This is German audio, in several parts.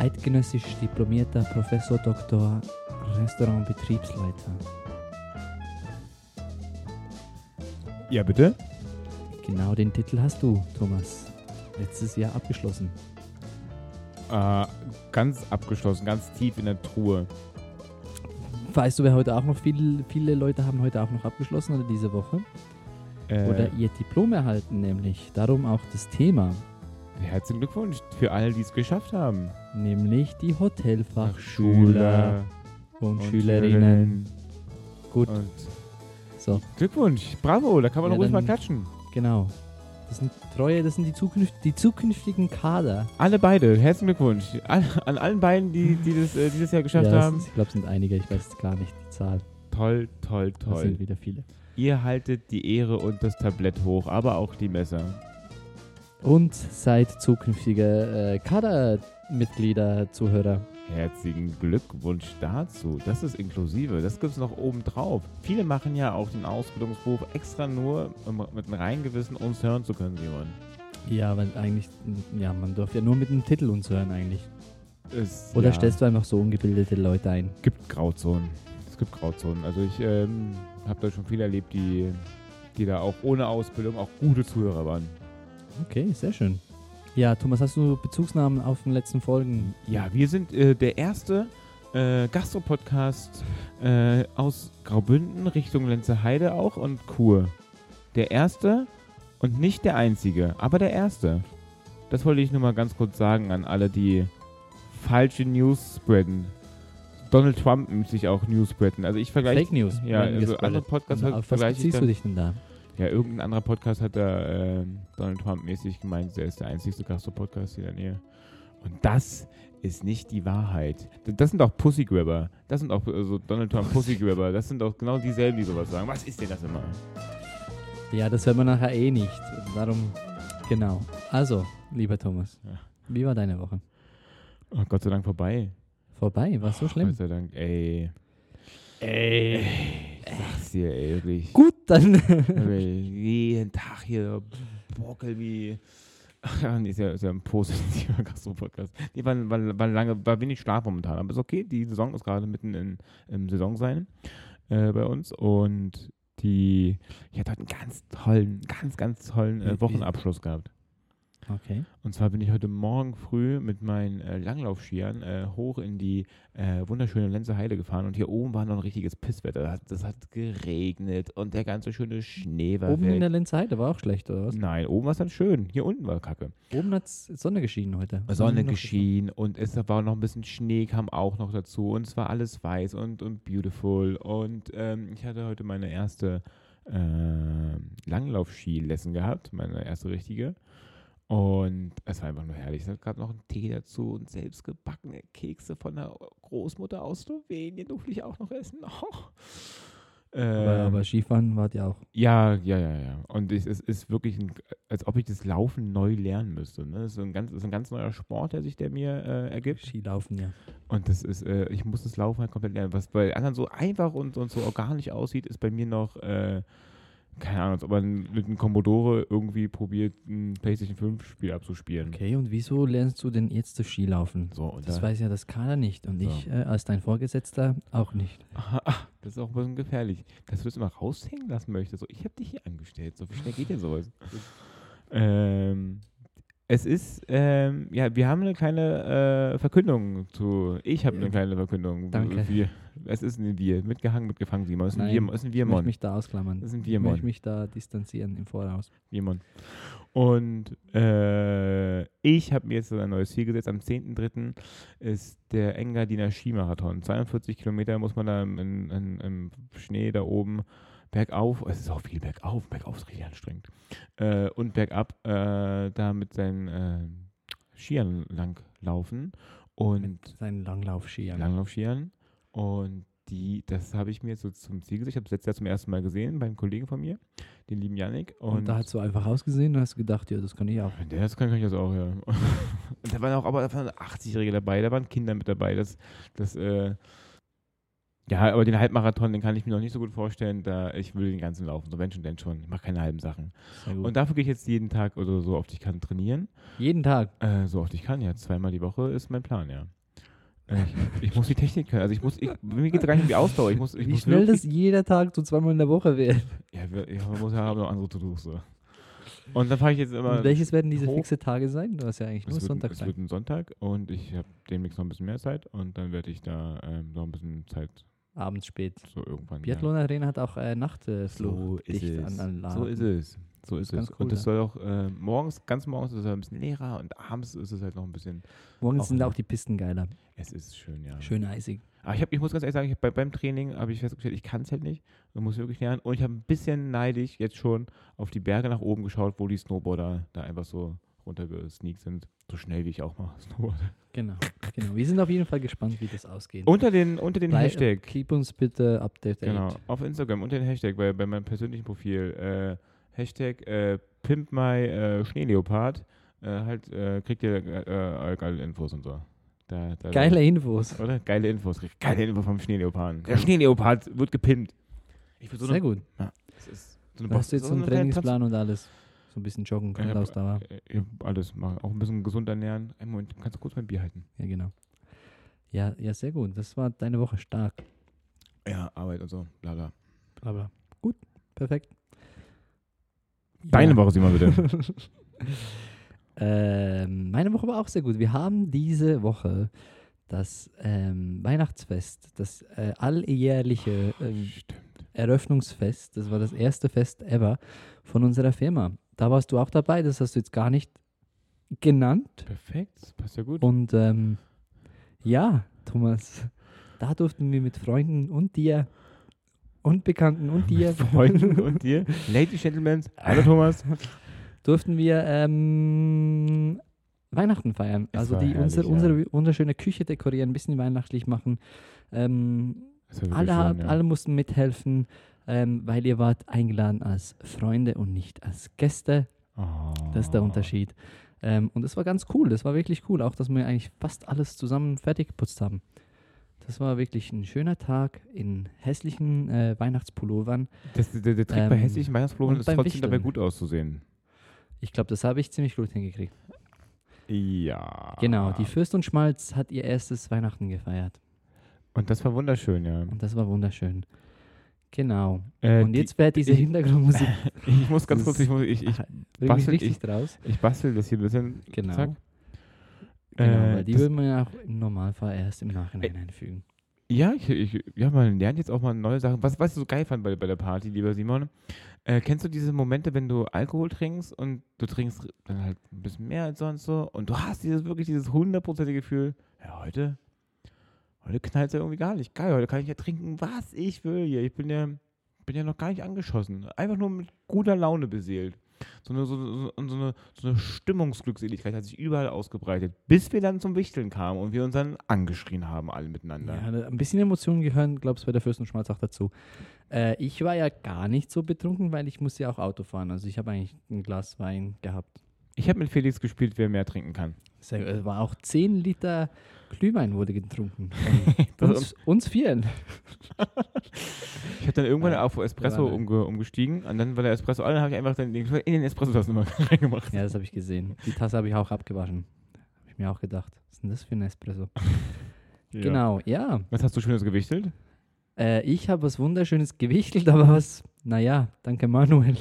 eidgenössisch diplomierter Professor Dr. Restaurantbetriebsleiter. Ja, bitte? Genau den Titel hast du, Thomas. Letztes Jahr abgeschlossen. Äh, ganz abgeschlossen, ganz tief in der Truhe. Weißt du, wer heute auch noch viel, viele Leute haben heute auch noch abgeschlossen oder diese Woche? Äh, Oder ihr Diplom erhalten, nämlich. Darum auch das Thema, herzlichen Glückwunsch für alle, die es geschafft haben. nämlich die Hotelfachschüler und, Schülerinnen. Gut, Und so, Glückwunsch, bravo, da kann man Ja, ruhig mal klatschen. genau. Das sind treue, das sind die, Zukünft, die zukünftigen Kader. Alle beide, herzlichen Glückwunsch. All, an allen beiden, die, die das äh, dieses Jahr geschafft Ja, haben. Ich glaube, es sind einige, ich weiß gar nicht die Zahl. Toll, toll, Das toll. sind wieder viele. Ihr haltet die Ehre und das Tablett hoch, aber auch die Messer. Und seid zukünftige äh, Kadermitglieder, Zuhörer. Herzlichen Glückwunsch dazu. Das ist inklusive. Das gibt es noch oben drauf. Viele machen ja auch den Ausbildungsberuf extra nur, um mit einem reinen Gewissen uns hören zu können, Simon. Ja, weil eigentlich, ja, man darf ja nur mit dem Titel uns hören eigentlich. Es Oder ja, stellst du einfach so ungebildete Leute ein? gibt Grauzonen. Es gibt Grauzonen. Also ich ähm, habe da schon viel erlebt, die, die da auch ohne Ausbildung auch gute Zuhörer waren. Okay, sehr schön. Ja, Thomas, hast du Bezugsnahmen auf den letzten Folgen? Ja, wir sind äh, der erste äh, Gastro-Podcast äh, aus Graubünden Richtung Lenzeheide auch und Kur. Der erste und nicht der einzige, aber der erste. Das wollte ich nur mal ganz kurz sagen an alle, die falsche News spreaden. Donald Trump sich auch News spreaden. Also ich vergleiche. Fake News. Ja, also andere Podcasts was vergleiche ich beziehst du dich denn da? Ja, irgendein anderer Podcast hat da äh, Donald Trump mäßig gemeint, er ist der einzigste Gastro-Podcast hier in der Nähe. Und das ist nicht die Wahrheit. Das sind auch Pussygrabber. Das sind auch äh, so Donald Trump Pussygrabber. Das sind auch genau dieselben, die sowas sagen. Was ist denn das immer? Ja, das hört man nachher eh nicht. Darum, genau. Also, lieber Thomas, Ja. wie war deine Woche? Oh, Gott sei Dank vorbei. Vorbei, war so schlimm? Gott sei Dank, ey. Ey. Sag's dir, ey, wirklich. Gut, dann. Jeden Tag hier Bockel wie. Ja, nee, ist ja, ist ja ein positiver Gastro-Podcast. Nee, war, war, war, lange, war wenig Schlaf momentan. Aber ist okay, die Saison ist gerade mitten in, im Saison sein äh, bei uns. Und die, ich hatte heute einen ganz tollen, ganz, ganz tollen äh, Wochenabschluss gehabt. Okay. Und zwar bin ich heute Morgen früh mit meinen äh, Langlaufskiern äh, hoch in die äh, wunderschöne Lenzer Heide gefahren und hier oben war noch ein richtiges Pisswetter. Das hat, das hat geregnet und der ganze schöne Schnee war Oben weg. in der Lenzheide war auch schlecht, oder was? Nein, oben war es dann schön. Hier unten war Kacke. Oben hat Sonne geschienen heute. Sonne geschienen und es war noch ein bisschen Schnee, kam auch noch dazu und es war alles weiß und, und beautiful. Und ähm, ich hatte heute meine erste äh, Langlaufski-Lesson gehabt, meine erste richtige. Und es war einfach nur herrlich. Es hat gerade noch einen Tee dazu und selbstgebackene Kekse von der Großmutter aus Slowenien durfte ich auch noch essen. Oh. Aber, Ähm, aber Skifahren wart ihr auch. ja, ja, ja, ja. Und ich, es ist wirklich, ein, als ob ich das Laufen neu lernen müsste. Ne? Das ist ein ganz, ist ein ganz neuer Sport, der sich der mir äh, ergibt. Skilaufen, ja. Und das ist, äh, ich muss das Laufen halt komplett lernen. Was bei anderen so einfach und, und so organisch aussieht, ist bei mir noch, äh, keine Ahnung, als ob man mit einem Commodore irgendwie probiert, ein PlayStation 5 Spiel abzuspielen. Okay, und wieso lernst du denn jetzt das Skilaufen? So, Das da, weiß ja das Kader nicht und So. ich äh, als dein Vorgesetzter auch nicht. Das ist auch ein bisschen gefährlich, dass du das immer raushängen lassen möchtest. So, ich habe dich hier angestellt. So wie schnell geht denn sowas? ähm, es ist, ähm, ja, wir haben eine kleine äh, Verkündung zu. Ich habe eine kleine Verkündung. Danke. Wir, es ist ein Wir. Mitgehangen, mitgefangen, Simon. Es ist ein Nein, Wir, es ist ein Ich möchte Wir-Mon. mich da ausklammern. Das sind Ich Wir-Mon. möchte mich da distanzieren im Voraus. Wir-Mon. Und äh, ich habe mir jetzt ein neues Ziel gesetzt. Am 10.3. ist der Engadiner Skimarathon. 42 Kilometer muss man da im, im, im, im Schnee da oben bergauf. Es ist auch viel bergauf. Bergauf ist richtig anstrengend. Äh, und bergab äh, da mit seinen äh, Skiern langlaufen. Und Mit seinen Langlaufskiern. Langlaufskiern. Und die, das habe ich mir jetzt so zum Ziel gesetzt. Ich habe es letztes Jahr zum ersten Mal gesehen beim Kollegen von mir, den lieben Yannick. und, da hat es so einfach ausgesehen und hast du gedacht, ja, das kann ich auch. Der das kann, kann ich das auch, ja. Und da waren auch, aber da waren 80-Jährige dabei, da waren Kinder mit dabei. Das, das, äh, Ja, aber den Halbmarathon, den kann ich mir noch nicht so gut vorstellen, da ich will den ganzen laufen. So wenn schon, denn schon. Ich mache keine halben Sachen. Und dafür gehe ich jetzt jeden Tag oder so oft ich kann trainieren. Jeden Tag. Äh, so oft ich kann, ja. Zweimal die Woche ist mein Plan, ja. Ich, ich muss die Technik können. Also ich muss, ich, mir geht es gar nicht um die Ausdauer. Ich muss, ich Wie muss schnell wirklich, das jeder Tag so zweimal in der Woche wird. Ja, wir- ich muss ja noch andere To-Dos. So. Und dann fahre ich jetzt immer. Und welches werden diese hoch- fixe Tage sein? Du hast ja eigentlich nur es Sonntag es wird ein Sonntag und ich habe demnächst noch ein bisschen mehr Zeit und dann werde ich da ähm, noch ein bisschen Zeit Abends spät. so irgendwann. Biathlon Arena hat auch äh, ja. Nachtflug So dicht es. an, an So ist es. So ist Ganz es. cool, und es ja. soll auch äh, morgens, ganz morgens ist es ein bisschen leerer und abends ist es halt noch ein bisschen. Morgens Auch sind auch die Pisten geiler. Es ist schön, ja. Schön eisig. Aber ich, hab, ich muss ganz ehrlich sagen, ich bei, beim Training habe ich festgestellt, ich kann es halt nicht. Ich muss wirklich lernen. Und ich habe ein bisschen neidisch jetzt schon auf die Berge nach oben geschaut, wo die Snowboarder da einfach so runtergesneakt sind. So schnell wie ich auch mal Snowboarder. Genau. genau. Wir sind auf jeden Fall gespannt, wie das ausgeht. Unter den, unter den Blei- Hashtag. Keep uns bitte updated. Genau, auf Instagram unter den Hashtag, bei, bei meinem persönlichen Profil. Äh, Hashtag äh, Pimp my äh, Schneeleopard. Äh, halt, äh, kriegt ihr äh, äh, geile Infos und so. Da, da, Geile Infos. Oder? Geile Infos. Geile Info vom Schneeleoparden. Der Schneeleopard wird gepimpt. So Sehr eine, gut. das ist so eine Da hast du jetzt so einen Trainingsplan und alles. So ein bisschen Joggen, Ja, Grundausdauer. Tanz- äh, alles machen. Auch ein bisschen gesund ernähren. Einen Moment, kannst du kurz mein Bier halten? Ja, genau. Ja, ja, sehr gut. Das war deine Woche stark. Ja, Arbeit und so, bla bla. Aber gut, perfekt. Deine Ja. Woche, Simon, bitte. Ähm, meine Woche war auch sehr gut. Wir haben diese Woche das ähm, Weihnachtsfest, das äh, alljährliche ähm. Eröffnungsfest. Das war das erste Fest ever von unserer Firma. Da warst du auch dabei, das hast du jetzt gar nicht genannt. Perfekt, das passt ja gut. Und ähm, ja, Thomas, da durften wir mit Freunden und dir und Bekannten und dir Freunden und dir. Ladies, Gentlemen, hallo Thomas. durften wir ähm, Weihnachten feiern. Es also die, unsere, ja. unsere wunderschöne Küche dekorieren, ein bisschen weihnachtlich machen. Ähm, alle, schön, ja. alle mussten mithelfen, ähm, weil ihr wart eingeladen als Freunde und nicht als Gäste. Oh. Das ist der Unterschied. Ähm, und das war ganz cool. Das war wirklich cool. Auch, dass wir eigentlich fast alles zusammen fertig geputzt haben. Das war wirklich ein schöner Tag in hässlichen äh, Weihnachtspullovern. Das, der, der Trick bei Ähm, hässlichen Weihnachtspullovern ist trotzdem dabei Wichteln. gut auszusehen. Ich glaube, das habe ich ziemlich gut hingekriegt. Ja. Genau, die Fürst und Schmalz hat ihr erstes Weihnachten gefeiert. Und das war wunderschön, ja. Und das war wunderschön. Genau. Äh, und die- jetzt wäre diese ich- Hintergrundmusik Ich muss ganz kurz, ich, muss, ich, ich, bastel- ich- draus. ich bastel das hier ein bisschen. Genau. Zack. Genau, Äh, die würden wir ja auch im Normalfall erst im Nachhinein einfügen. Ja, ich, ich, ja, man lernt jetzt auch mal neue Sachen. Was, was ich so geil fand bei, bei der Party, lieber Simon, äh, kennst du diese Momente, wenn du Alkohol trinkst und du trinkst dann halt ein bisschen mehr als sonst so und du hast dieses wirklich dieses hundertprozentige Gefühl, ja, heute, heute knallt es ja irgendwie gar nicht. Geil, heute kann ich ja trinken, was ich will hier. Ich bin ja, bin ja noch gar nicht angeschossen. Einfach nur mit guter Laune beseelt. So eine, so, so, eine, so eine Stimmungsglückseligkeit hat sich überall ausgebreitet, bis wir dann zum Wichteln kamen und wir uns dann angeschrien haben, alle miteinander. Ja, da- ein bisschen Emotionen gehören, glaubst du, bei der Fürst und Schmalz auch dazu. Äh, ich war ja gar nicht so betrunken, weil ich muss ja auch Auto fahren. Also ich habe eigentlich ein Glas Wein gehabt. Ich habe mit Felix gespielt, wer mehr trinken kann. Es war auch 10 Liter Glühwein wurde getrunken. Uns, uns vieren. Ich habe dann irgendwann Ja, auf Espresso umge umgestiegen und dann war der Espresso alle, habe ich einfach dann den in den Espresso-Tassen immer reingemacht. Ja, das habe ich gesehen. Die Tasse habe ich auch abgewaschen. Habe ich mir auch gedacht. Was ist denn das für ein Espresso? Ja. Genau, ja. Was hast du Schönes gewichtelt? Äh, ich habe was Wunderschönes gewichtelt, aber was, naja, danke Manuel.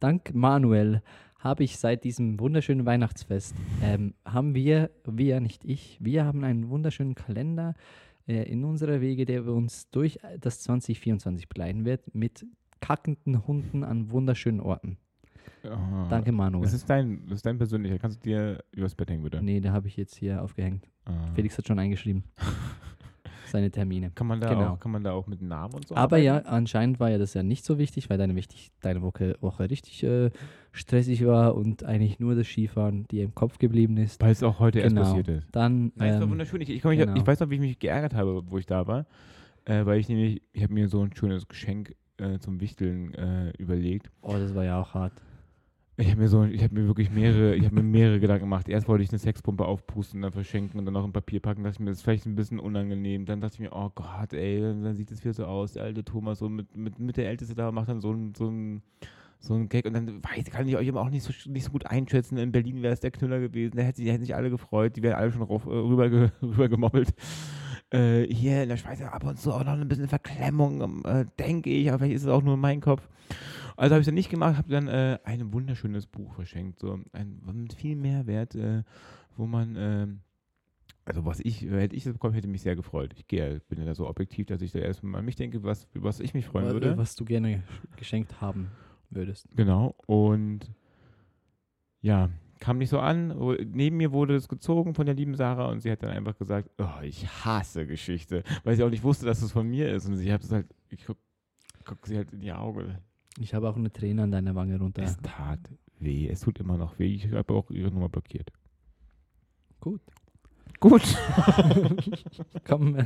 Dank Manuel habe ich seit diesem wunderschönen Weihnachtsfest, ähm, haben wir, wir, nicht ich, wir haben einen wunderschönen Kalender äh, in unserer Wege, der uns durch das 2024 begleiten wird, mit kackenden Hunden an wunderschönen Orten. Oh. Danke Manuel. Das ist dein, das ist dein persönlicher. Kannst du dir übers Bett hängen, bitte? Nee, da habe ich jetzt hier aufgehängt. Ah. Felix hat schon eingeschrieben. Seine Termine. Kann man, da Genau. auch, kann man da auch mit Namen und so Aber ja, arbeiten? anscheinend war ja das ja nicht so wichtig, weil deine, wichtig, deine Woche, Woche richtig äh, stressig war und eigentlich nur das Skifahren dir im Kopf geblieben ist. Weil es auch heute erst Genau. passiert ist. Dann, Nein, es war ähm, wunderschön. Ich, ich, komm, ich, genau. ich weiß noch, wie ich mich geärgert habe, wo ich da war. Äh, weil ich nämlich, ich habe mir so ein schönes Geschenk äh, zum Wichteln äh, überlegt. oh, das war ja auch hart. Ich habe mir so, ich habe mir wirklich mehrere, ich habe mir mehrere Gedanken gemacht. Erst wollte ich eine Sexpumpe aufpusten, dann verschenken und dann noch ein Papier packen. Dachte ich mir, das ist vielleicht ein bisschen unangenehm. Dann dachte ich mir, oh Gott, ey, dann, dann sieht es wieder so aus. Der alte Thomas so mit, mit, mit der Älteste da macht dann so ein, so ein, so ein Gag und dann weiß, kann ich euch aber auch nicht so, nicht so gut einschätzen. In Berlin wäre es der Knüller gewesen. Da hätten sich, hätten sich alle gefreut. Die wären alle schon äh, rüber, rüber gemobbelt. Äh, hier in der Schweiz ab und zu auch noch ein bisschen Verklemmung, äh, denke ich, aber vielleicht ist es auch nur mein Kopf. Also habe ich dann nicht gemacht, habe dann äh, ein wunderschönes Buch verschenkt, so ein mit viel Mehrwert, äh, wo man, äh, also was ich, hätte ich das bekommen, hätte mich sehr gefreut. Ich gehe, bin ja da so objektiv, dass ich da erstmal an mich denke, was, was ich mich freuen würde. Was du gerne geschenkt haben würdest. Genau, und ja, kam nicht so an. Neben mir wurde es gezogen von der lieben Sarah und sie hat dann einfach gesagt, oh, ich hasse Geschichte, weil sie auch nicht wusste, dass es von mir ist. Und ich habe es halt, ich gucke guck sie halt in die Augen. Ich habe auch eine Träne an deiner Wange runter. Es tat weh. Es tut immer noch weh. Ich habe auch ihre Nummer blockiert. Gut. Gut. Komm.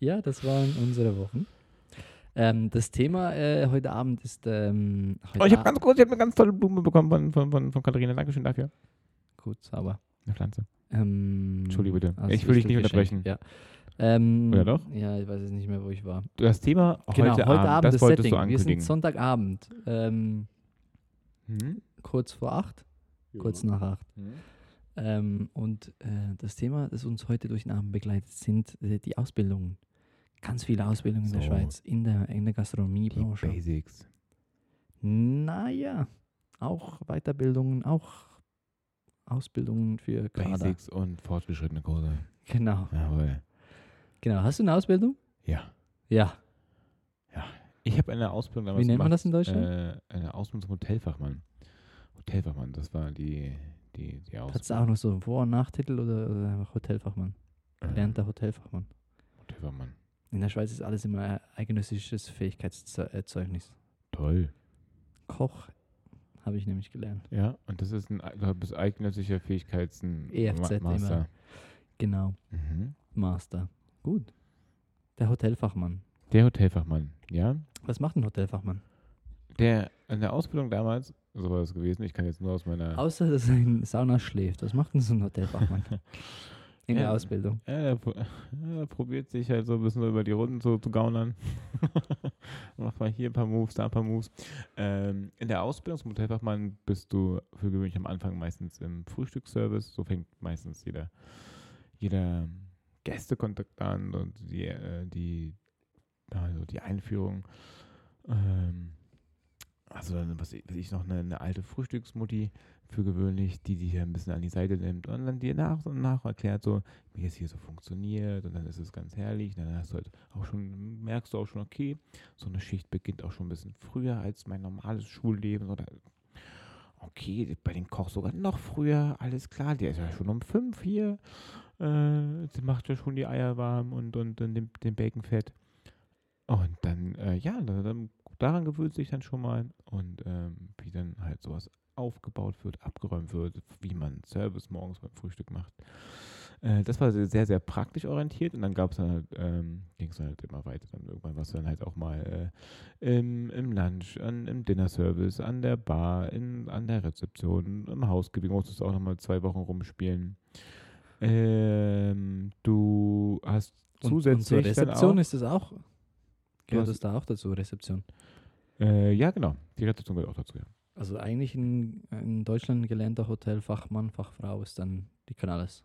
Ja, das waren unsere Wochen. Ähm, das Thema äh, heute Abend ist. Ähm, heute oh, ich habe ganz kurz, ich habe eine ganz tolle Blume bekommen von, von, von, von Katharina. Dankeschön dafür. Gut, sauber. Eine Pflanze. Ähm, Entschuldige bitte. Also ich will dich nicht unterbrechen. Ja. Ähm, Oder doch? Ja, ich weiß jetzt nicht mehr, wo ich war. Das Thema genau, heute, heute Abend, Abend das, das Setting. Wir sind Sonntagabend. Ähm, hm? Kurz vor acht, ja. kurz nach acht. Hm? Ähm, und äh, das Thema, das uns heute durch den Abend begleitet, sind äh, die Ausbildungen. Ganz viele Ausbildungen so. in der Schweiz, in der, in der Gastronomiebranche. Basics. Naja, auch Weiterbildungen, auch Ausbildungen für Kader. Basics und fortgeschrittene Kurse. Genau. Jawohl. Genau. Hast du eine Ausbildung? Ja. Ja. Ja. Ich habe eine Ausbildung damals Wie nennt man das in Deutschland? Äh, eine Ausbildung zum Hotelfachmann. Hotelfachmann, das war die, die, die Ausbildung. Hat du auch noch so einen Vor- und Nachtitel oder, oder einfach Hotelfachmann? Gelernter äh, Hotelfachmann. Hotelfachmann. In der Schweiz ist alles immer eidgenössisches Fähigkeitszeugnis. Toll. Koch habe ich nämlich gelernt. Ja, und das ist ein das eidgenössischer Fähigkeits EFZ Master. Immer. Genau. Mhm. Master. Gut. Der Hotelfachmann. Der Hotelfachmann, ja. Was macht ein Hotelfachmann? Der in der Ausbildung damals, so war es gewesen, ich kann jetzt nur aus meiner. Außer dass er in Sauna schläft. Was macht denn so ein Hotelfachmann? In ja, der Ausbildung. Ja, er, er, probiert sich halt so ein bisschen über die Runden zu, zu gaunern. Macht mal hier ein paar Moves, da ein paar Moves. Ähm, in der Ausbildung zum Hotelfachmann bist du für gewöhnlich am Anfang meistens im Frühstücksservice. So fängt meistens jeder, jeder Gästekontakt an und die, äh, die, also die Einführung. Ähm, also dann, was ich, was ich noch, eine, eine alte Frühstücksmutti für gewöhnlich, die dich ein bisschen an die Seite nimmt und dann dir nach und nach erklärt, so, wie es hier so funktioniert und dann ist es ganz herrlich. Und dann hast du halt auch schon, merkst du auch schon, okay, so eine Schicht beginnt auch schon ein bisschen früher als mein normales Schulleben. Oder okay, bei dem Koch sogar noch früher, alles klar, der ist ja schon um fünf hier, äh, macht ja schon die Eier warm und, und, und den, den Bacon fett. Und dann, äh, ja, dann, daran gewöhnt sich dann schon mal und ähm, wie dann halt sowas aufgebaut wird, abgeräumt wird, wie man Service morgens beim Frühstück macht. Äh, das war sehr, sehr praktisch orientiert und dann gab es dann halt, ähm, ging es halt immer weiter. Dann irgendwann was dann halt auch mal äh, im, im Lunch, an, im Dinner-Service, an der Bar, in, an der Rezeption, im Hausgebiet musstest du auch nochmal zwei Wochen rumspielen. Ähm, du hast zusätzlich. Und, und zur Rezeption ist es auch. Gehört es da auch dazu, Rezeption? Äh, ja, genau. Die Rezeption gehört auch dazu, ja. Also eigentlich in, in Deutschland gelernter Hotelfachmann, Fachfrau ist dann, die kann alles.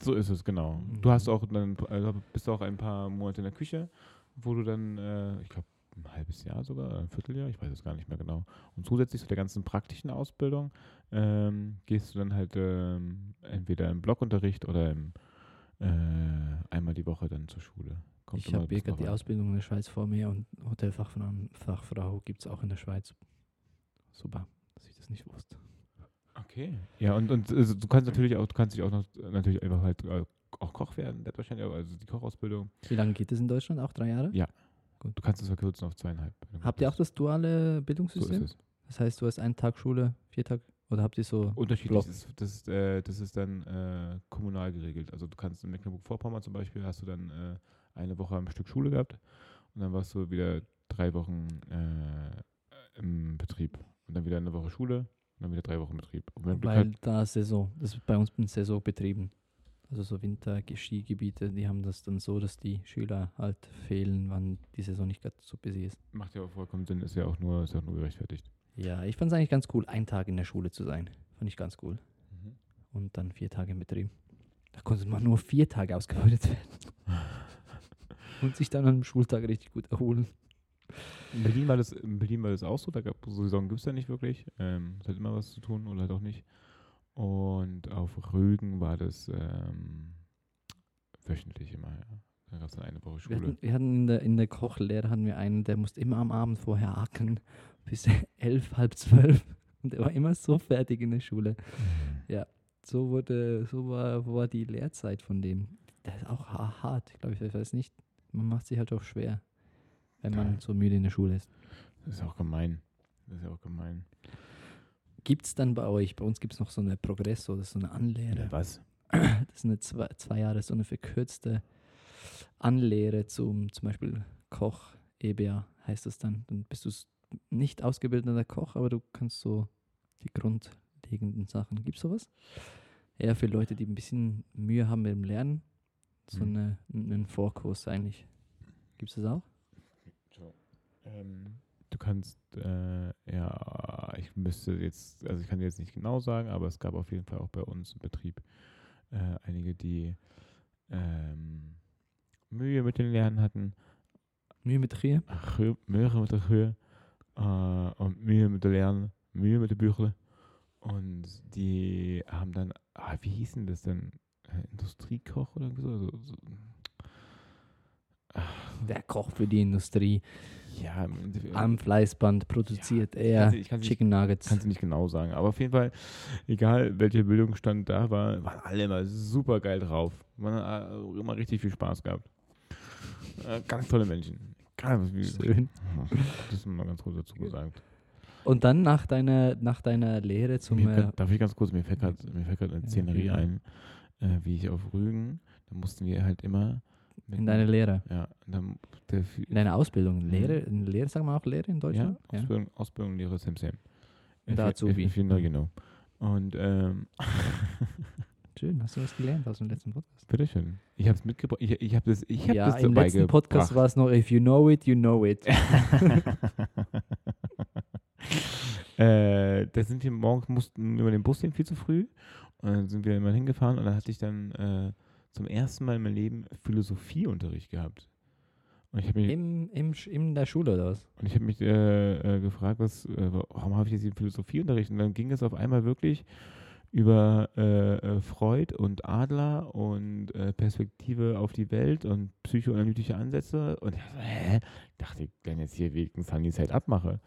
So ist es, genau. Mhm. Du hast auch dann, also bist auch ein paar Monate in der Küche, wo du dann, äh, ich glaube, ein halbes Jahr sogar, ein Vierteljahr, ich weiß es gar nicht mehr genau. Und zusätzlich zu der ganzen praktischen Ausbildung ähm, gehst du dann halt ähm, entweder im Blockunterricht oder im, äh, einmal die Woche dann zur Schule. Kommt ich habe hier gerade die Ausbildung in der Schweiz vor mir und Hotelfachfrau Fachfrau gibt es auch in der Schweiz. Super, dass ich das nicht wusste. Okay. Ja, und, und also, du kannst natürlich auch, du kannst dich auch noch natürlich einfach halt äh, auch Koch werden, wahrscheinlich, also die Kochausbildung. Wie lange geht es in Deutschland? Auch drei Jahre? Ja. Gut. Du kannst es verkürzen auf zweieinhalb. Habt ihr auch das duale Bildungssystem? So ist es. Das heißt, du hast einen Tag Schule, vier Tage oder habt ihr so unterschiedlich? Das ist, das, ist, äh, das ist dann äh, kommunal geregelt. Also du kannst in Mecklenburg-Vorpommern zum Beispiel hast du dann äh, eine Woche am Stück Schule gehabt und dann warst du wieder drei Wochen äh, im Betrieb. Und dann wieder eine Woche Schule, und dann wieder drei Wochen Betrieb. Weil hast- da Saison, das ist bei uns ein Saison betrieben. Also so Winter-Skigebiete, die haben das dann so, dass die Schüler halt fehlen, wann die Saison nicht ganz so busy ist. macht ja auch vollkommen Sinn, ist ja auch nur, ist ja auch nur gerechtfertigt. Ja, ich fand es eigentlich ganz cool, einen Tag in der Schule zu sein. Fand ich ganz cool. Und dann vier Tage im Betrieb. Da konnte man nur vier Tage ausgebildet werden. Und sich dann am Schultag richtig gut erholen. In Berlin war das, in Berlin war das auch so, da gab so Saison gibt es ja nicht wirklich. Ähm, es hat immer was zu tun oder halt auch nicht. Und auf Rügen war das ähm, wöchentlich immer, ja. Da gab es dann eine Woche Wir Schule. hatten, wir hatten in der, in der Kochlehre hatten wir einen, der musste immer am Abend vorher ackern bis elf, halb zwölf. Und er war immer so fertig in der Schule. So wurde, so war, war die Lehrzeit von dem. Der ist auch ha- hart, glaube ich, ich weiß nicht. Man macht sich halt auch schwer, wenn man Geil. so müde in der Schule ist. Das ist auch gemein. Das ist ja auch gemein. Gibt es dann bei euch, bei uns gibt es noch so eine Progresso, das ist so eine Anlehre. was? Das ist eine zwei, zwei Jahre, so eine verkürzte Anlehre zum zum Beispiel Koch, EBA heißt das dann. Dann bist du nicht ausgebildeter Koch, aber du kannst so die grundlegenden Sachen. Gibt es sowas? Eher für Leute, die ein bisschen Mühe haben mit dem Lernen. So Mhm. eine, einen Vorkurs eigentlich. Gibt es das auch? Ähm, du kannst, äh, ja, ich müsste jetzt, also ich kann dir jetzt nicht genau sagen, aber es gab auf jeden Fall auch bei uns im Betrieb äh, einige, die ähm, Mühe mit dem Lernen hatten, Mühe mit Trier? Geu- Mühe mit der Höhe äh, und Mühe mit der Lernen, Mühe mit der Büchle. Und die haben dann, ah, wie hieß denn das denn? Äh, Industriekoch oder irgendwie so? Also, so Der Koch für die Industrie. Ja, im Endeffekt- Am Fleißband produziert ich er kann's nicht- ich kann's nicht- Chicken Nuggets. Kannst du nicht genau sagen. Aber auf jeden Fall, egal welcher Bildungsstand da war, waren alle immer super geil drauf. Man hat äh, immer richtig viel Spaß gehabt. Äh, ganz tolle Menschen. Ganz, Schön. das ist mal ganz kurz dazu gesagt. Und dann nach deiner, nach deiner Lehre zum. Mir, Äh, fällt- darf ich ganz kurz, mir fällt gerade mir fällt grad eine Ja, Szenerie ja. ein, äh, wie ich auf Rügen, da mussten wir halt immer in deiner Lehre. ja, dann der, In deiner Ausbildung. Mhm. Lehre, in Lehre, sagen wir auch Lehre in ja, Deutschland? Ausbildung, Ausbildung Lehrer Sam Sam. Und der Azubi. Dank, genau. Und ähm, Schön, hast du was gelernt aus dem letzten Podcast? bitteschön. Ich habe es mitgebracht. Ich, ich habe das, ich hab ja, das im letzten Podcast war es noch, if you know it, you know it. äh, da sind wir morgens, mussten über den Bus hin viel zu früh. Und dann sind wir immer hingefahren und dann hatte ich dann äh, zum ersten Mal in meinem Leben Philosophieunterricht gehabt. Und ich habe mich, Im, im, in der Schule oder was? und ich hab mich äh, äh, gefragt, was, äh, warum habe ich jetzt den Philosophieunterricht? Und dann ging es auf einmal wirklich über äh, äh, Freud und Adler und äh, Perspektive auf die Welt und psychoanalytische Ansätze. Und ich so, hä? Ich dachte, ich kann jetzt hier wegen Sunny Side Up mache.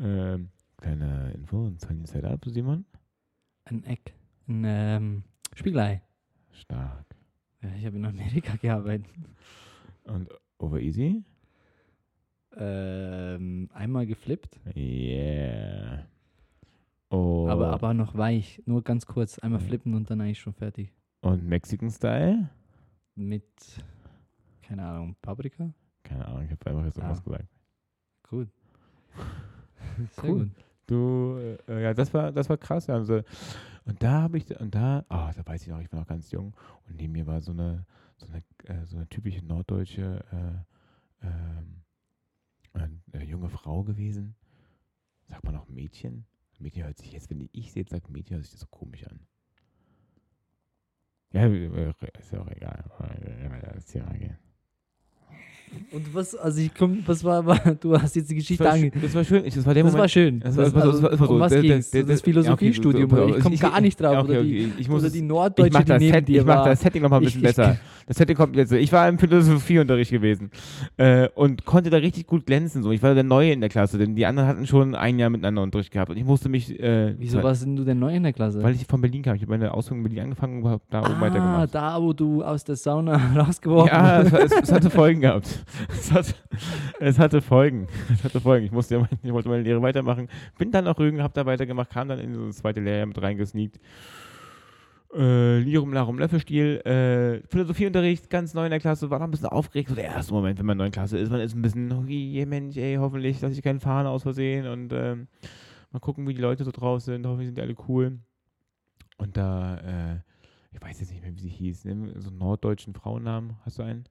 Ähm, kleine Info, Sunny Side Up, Simon? Ein Eck. Ein ähm, Spiegelei. Stark. Ja, ich habe in Amerika gearbeitet. Und Over Easy? Ähm, einmal geflippt, Yeah. Oh. aber, aber noch weich. Nur ganz kurz. Einmal flippen und dann eigentlich schon fertig. Und Mexican Style? Mit, keine Ahnung, Paprika? Keine Ahnung, ich habe einfach jetzt Ah. irgendwas gesagt. Gut. Sehr Cool. gut. Du, äh, ja, das war, das war krass. Also, und da habe ich, und da, ah, da weiß ich noch, ich war noch ganz jung und neben mir war so eine, so eine, äh, so eine typische norddeutsche äh, ähm, äh, junge Frau gewesen. Sagt man noch Mädchen? Mädchen hört sich jetzt, wenn ich jetzt sage Mädchen, hört sich das so komisch an. Ja, äh, ist ja auch egal. Ist ja egal. Und was, also ich komm, was war, war du hast jetzt die Geschichte war, ange... schön- das war schön. Ich, das war der Das Moment. war schön. Das Das, war- also, das war- das war so. um was Der- der- ging's? der- das Philosophiestudium. okay, ich komme ich- gar nicht drauf. Ja, okay, oder, okay, die, ich muss oder die ich Norddeutsche, mach die das, neben Set, ich mach das Setting noch mal ein Ich- bisschen ich- besser. Das Setting kommt jetzt. Ich war im Philosophieunterricht gewesen äh, und konnte da richtig gut glänzen. So. Ich war der Neue in der Klasse, denn die anderen hatten schon ein Jahr miteinander Unterricht gehabt und ich musste mich. Äh, Wieso warst denn du denn neu in der Klasse? Weil ich von Berlin kam. Ich habe meine Ausbildung in Berlin angefangen und habe da oben ah, weitergemacht. da, wo du aus der Sauna rausgeworfen Ja, es, es, es hatte Folgen gehabt. Es hatte, es hatte Folgen. Es hatte Folgen. Ich, musste ich wollte meine Lehre weitermachen. Bin dann nach Rügen, habe da weitergemacht, kam dann in so das zweite Lehrjahr mit reingesneakt. Äh, Lirum Larum Löffelstiel, äh, Philosophieunterricht, ganz neu in der Klasse, war noch ein bisschen aufgeregt. So der erste Moment, wenn man in der neuen Klasse ist, man ist ein bisschen, oh je, Mensch, ey, hoffentlich, dass ich keinen Fahnen aus Versehen und ähm, mal gucken, wie die Leute so drauf sind, hoffentlich sind die alle cool. Und da, äh, ich weiß jetzt nicht mehr, wie sie hieß, ne? so einen norddeutschen Frauennamen, hast du einen?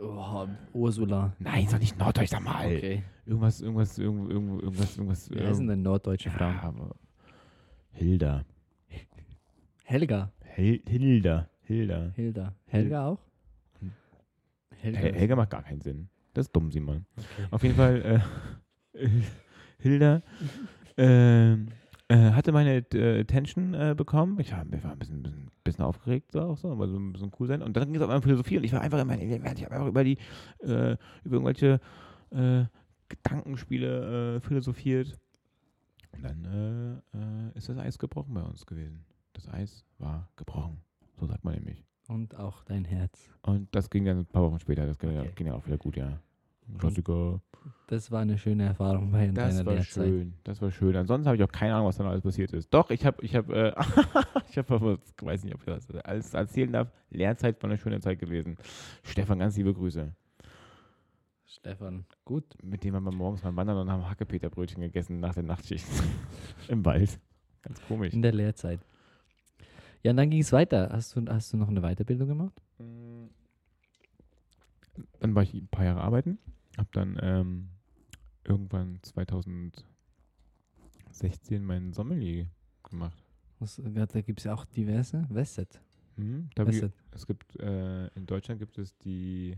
Oh, Ursula. Nein, doch nicht norddeutsch, sag mal. Okay. Irgendwas, irgendwas, irgendwo, irgendwo, irgendwas, irgendwas. Wer ist denn denn norddeutsche ja, Frauen? aber Hilda. Helga. Hel Hilda. Hilda. Hilda. Helga auch? Helga. Hel Helga macht gar keinen Sinn. Das ist dumm, Simon. Okay. Auf jeden Fall, äh, Hilda ähm, äh, hatte meine äh, Attention äh, bekommen. Ich war, ich war ein bisschen, bisschen, bisschen aufgeregt, so auch so, aber so ein bisschen cool sein. Und dann ging es auf einmal um Philosophie und ich war einfach in meinem Element. Ich habe einfach über die, äh, über irgendwelche äh, Gedankenspiele äh, philosophiert. Und dann äh, äh, ist das Eis gebrochen bei uns gewesen. Das Eis war gebrochen. So sagt man nämlich. Und auch dein Herz. Und das ging dann ein paar Wochen später. Das ging, ja, Okay. ging ja auch wieder gut, ja. Klassiker. Das war eine schöne Erfahrung bei Das deiner war Lehrzeit. schön, das war schön. Ansonsten habe ich auch keine Ahnung, was da noch alles passiert ist. Doch, ich habe, ich habe, äh, ich habe, ich weiß nicht, ob ich das alles erzählen darf. Lehrzeit war eine schöne Zeit gewesen. Stefan, ganz liebe Grüße. Stefan, gut. Mit dem haben wir morgens mal wandern und haben Hackepeterbrötchen gegessen nach der Nachtschicht im Wald. Ganz komisch. In der Lehrzeit. Ja, und dann ging es weiter. Hast du, hast du noch eine Weiterbildung gemacht? Dann war ich ein paar Jahre arbeiten, habe dann ähm, irgendwann 2016 meinen Sommelier gemacht. Was, da gibt es ja auch diverse. Wesset. Da Wesset. Es gibt äh, in Deutschland gibt es die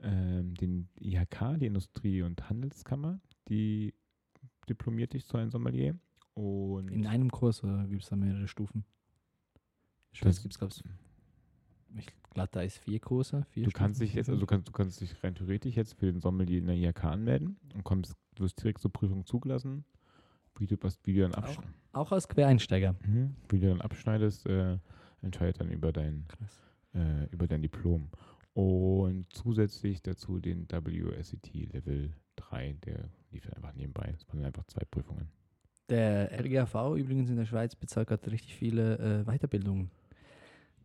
ähm, den IHK, die Industrie- und Handelskammer, die diplomiert dich zu einem Sommelier. Und In einem Kurs oder gibt es da mehrere Stufen? Ich Das- weiß, gibt es, glaube ich, ist vier Kurse. Vier du kannst dich jetzt, also du kannst, du kannst dich rein theoretisch jetzt für den Sommelier in der IHK anmelden und kommst, wirst direkt zur Prüfung zugelassen, wie du, was, wie du dann, absch Auch als Quereinsteiger. mhm. wie du dann abschneidest, äh, entscheidet dann über dein äh, über dein Diplom. Und zusätzlich dazu den WSET Level 3, der lief dann einfach nebenbei. Das waren einfach zwei Prüfungen. Der LGAV übrigens in der Schweiz bezahlt gerade richtig viele äh, Weiterbildungen.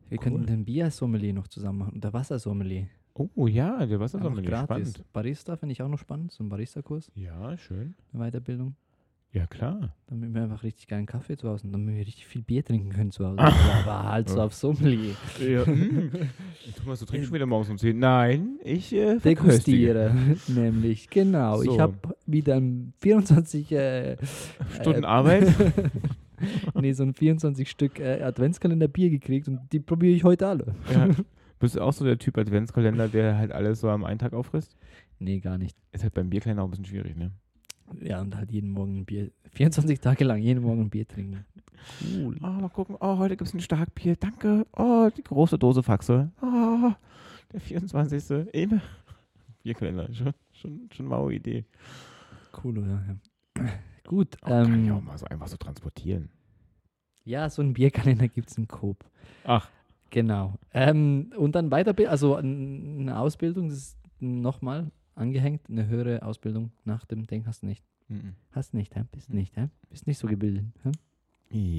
Wir Cool. könnten den Bier-Sommelier noch zusammen machen und der Wassersommelier. Oh ja, der Wassersommelier, gratis. spannend. Barista finde ich auch noch spannend, so ein Barista-Kurs, Ja, schön. eine Weiterbildung. Ja, klar. Damit wir einfach richtig geilen Kaffee zu Hause und damit wir richtig viel Bier trinken können zu Hause. Aber halt so auf Sommelier. Ja. Thomas, du trinkst schon wieder morgens um 10. Nein, ich äh. Degustiere, nämlich, genau. Ich So. habe wieder ein 24 äh, Stunden äh, Arbeit. nee, so ein 24 Stück äh, Adventskalender Bier gekriegt und die probiere ich heute alle. ja. Bist du auch so der Typ Adventskalender, der halt alles so am einen Tag auffrisst? Nee, gar nicht. Ist halt beim Bierkleiner auch ein bisschen schwierig, ne? Ja, und halt jeden Morgen ein Bier, 24 Tage lang jeden Morgen ein Bier trinken. Cool. Oh, mal gucken. Oh, heute gibt es ein Starkbier. Danke. Oh, die große Dose Faxe. Oh, der 24. Immer. Bierkalender. Schon, schon, schon maue Idee. Cool, oder? Ja. Gut. Oh, kann ich auch ähm, mal so einfach so transportieren. ja, so einen Bierkalender gibt es im Coop. Ach. Genau. Ähm, und dann weiter, also eine Ausbildung, das ist nochmal angehängt, eine höhere Ausbildung nach dem Ding hast du nicht. Mhm. Hast nicht, hä? Bist nicht, hä? Bist nicht so gebildet, hä?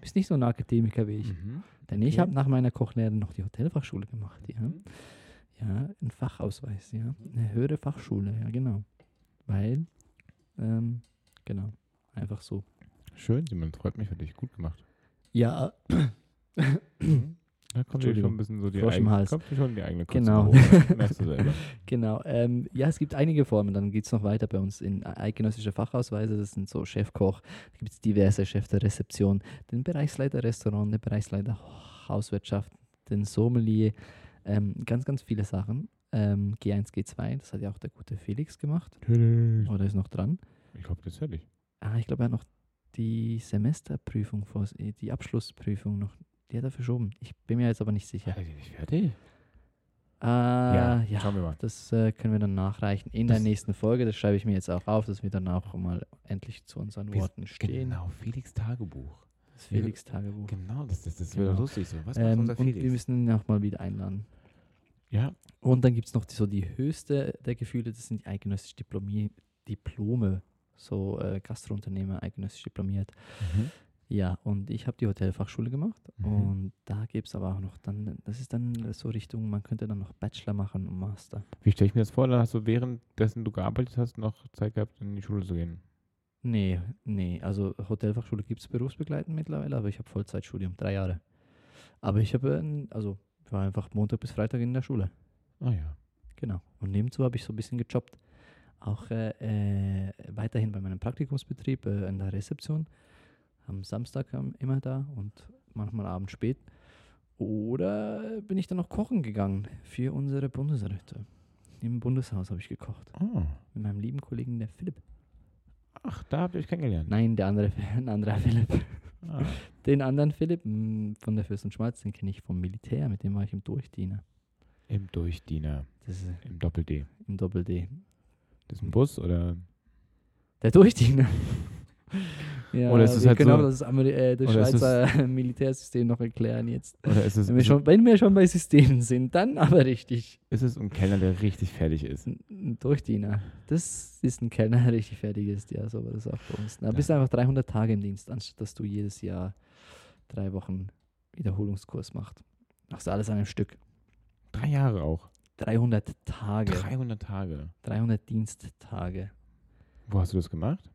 Bist nicht so ein Akademiker wie ich. mhm. Denn ich okay. habe nach meiner Kochlehre noch die Hotelfachschule gemacht, ja. Mhm. Ja, ein Fachausweis, ja. Eine höhere Fachschule, ja, genau. Weil, ähm, genau, einfach so. Schön, Simon. Freut mich für dich. Gut gemacht. Ja, Da kommt dir schon ein bisschen so die eigene, kommt schon die eigene Kotze Genau. hoch, genau. Ähm, ja, es gibt einige Formen, dann geht es noch weiter bei uns in eidgenössische Fachausweise, das sind so Chefkoch, da gibt es diverse Chef der Rezeption, den Bereichsleiter Restaurant, den Bereichsleiter Hauswirtschaft, den Sommelier, ähm, ganz, ganz viele Sachen. Ähm, G1, G2, das hat ja auch der gute Felix gemacht, oder ist noch dran. Ich hoffe, das höre ich. Ah, ich glaube, er hat noch die Semesterprüfung, vor, die Abschlussprüfung noch, die hat er verschoben. Ich bin mir jetzt aber nicht sicher. Hat er nicht fertig? Ah, ja, Schauen wir mal. das äh, können wir dann nachreichen in der Das- nächsten Folge. Das schreibe ich mir jetzt auch auf, dass wir dann auch mal endlich zu unseren Worten stehen. Genau, Felix Tagebuch. Das Felix-Tagebuch. Genau, das, das, das Genau. wäre lustig so. Was macht Ähm, unser und Felix? wir müssen ihn auch mal wieder einladen. ja, Und dann gibt es noch die, so die höchste der Gefühle, das sind die eidgenössisch Diplomi Diplome. So äh, Gastrounternehmer eidgenössisch diplomiert. Mhm. Ja, und ich habe die Hotelfachschule gemacht Mhm. und da gibt es aber auch noch dann, das ist dann so Richtung, man könnte dann noch Bachelor machen und Master. Wie stelle ich mir das vor? Da hast du währenddessen du gearbeitet hast, noch Zeit gehabt, in die Schule zu gehen. Nee, nee. Also Hotelfachschule gibt es berufsbegleitend mittlerweile, aber ich habe Vollzeitstudium, drei Jahre. Aber ich habe, ein- also ich war einfach Montag bis Freitag in der Schule. Ah ja. Genau. Und nebenzu habe ich so ein bisschen gejobbt. Auch äh, äh, weiterhin bei meinem Praktikumsbetrieb äh, in der Rezeption. Am Samstag ähm, immer da und manchmal abends spät. Oder bin ich dann noch kochen gegangen für unsere Bundesräte. Im Bundeshaus habe ich gekocht. Ah. Mit meinem lieben Kollegen, der Philipp. Ach, da habt ihr euch kennengelernt. Nein, der andere, ein anderer Philipp. Ah. Den anderen Philipp von der Fürst und Schmalz, den kenne ich vom Militär, mit dem war ich im Durchdiener. Im Durchdiener. Im Doppel-D. im Doppel-D. Das ist ein Bus oder? Der Durchdiener. ja, Oder ist es halt können so- das, Ameri äh, das ist es- Schweizer Militärsystem noch erklären jetzt. Oder ist es, Wenn wir, schon, wenn wir schon bei Systemen sind, dann aber richtig. es, ist es ein Kellner, der richtig fertig ist? Ein- Ein Durchdiener. Das ist ein Kellner, der richtig fertig ist. Ja, so war das auch bei uns. Da bist du einfach 300 Tage im Dienst, anstatt dass du jedes Jahr drei Wochen Wiederholungskurs machst. Machst du alles an einem Stück. Drei Jahre auch. 300 Tage. 300 Tage. 300 Diensttage. Wo hast du das gemacht?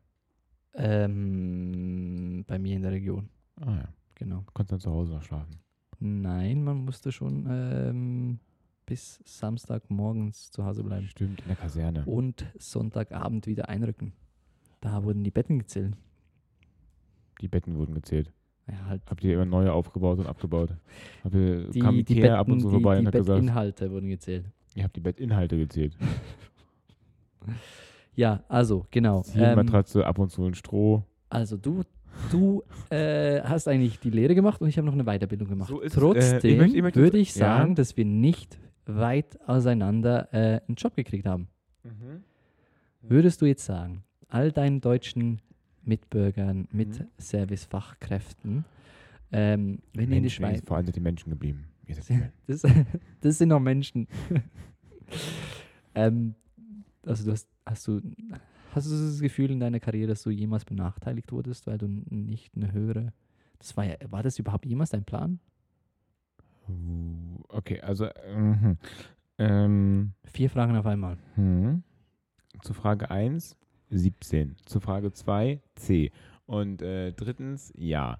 Ähm, bei mir in der Region. Ah ja. Genau. Konntest dann zu Hause noch schlafen. Nein, man musste schon ähm, bis Samstagmorgens zu Hause bleiben. Stimmt, in der Kaserne. Und Sonntagabend wieder einrücken. Da wurden die Betten gezählt. Die Betten wurden gezählt. Ja, halt Habt ihr immer neue aufgebaut und abgebaut? Habt ihr, die, kam die Ikea ab und Betten, zu die, vorbei die und hat gesagt, Bettinhalte wurden gezählt. ihr habt die Bettinhalte gezählt. Ja, also, genau. Die Ähm, Matratze, ab und zu ein Stroh. also du, du äh, hast eigentlich die Lehre gemacht und ich habe noch eine Weiterbildung gemacht. So. Äh, Trotzdem ich möchte- würde ich ja. sagen, dass wir nicht weit auseinander äh, einen Job gekriegt haben. Würdest du jetzt sagen, all deinen deutschen Mitbürgern mit Mhm. Servicefachkräften, ähm, wenn ihr in die Menschen, Schweiz. vor allem sind die Menschen geblieben. Menschen. Das, das sind noch Menschen. ähm, also du hast, hast du hast du das Gefühl in deiner Karriere, dass du jemals benachteiligt wurdest, weil du nicht eine höhere. Das war ja, war das überhaupt jemals dein Plan? Okay, also mhm. ähm, Vier Fragen auf einmal. hm. zu Frage 1 17, zu Frage 2 C und äh, drittens ja.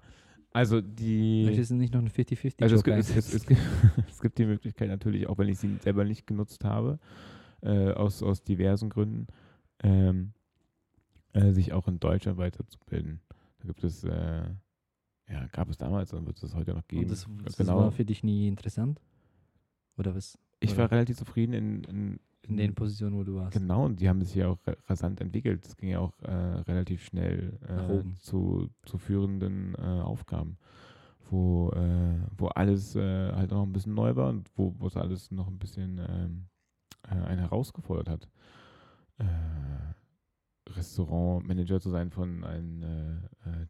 Also die Möchtest du nicht noch eine 50-50 Also es gibt, es, es, es, gibt, es gibt die Möglichkeit natürlich, auch wenn ich sie selber nicht genutzt habe, äh, aus, aus diversen Gründen, ähm, äh, sich auch in Deutschland weiterzubilden. Da gibt es, äh, ja, gab es damals und wird es heute noch geben. Und das, das genau. war für dich nie interessant? Oder was? ich war relativ zufrieden in, in, In den Positionen, wo du warst. Genau, und die haben sich ja auch ra- rasant entwickelt. Es ging ja auch äh, relativ schnell äh, oben. zu, zu führenden äh, Aufgaben, wo, äh, wo alles äh, halt noch ein bisschen neu war und wo es alles noch ein bisschen ähm, äh, einen herausgefordert hat. Restaurantmanager zu sein von einem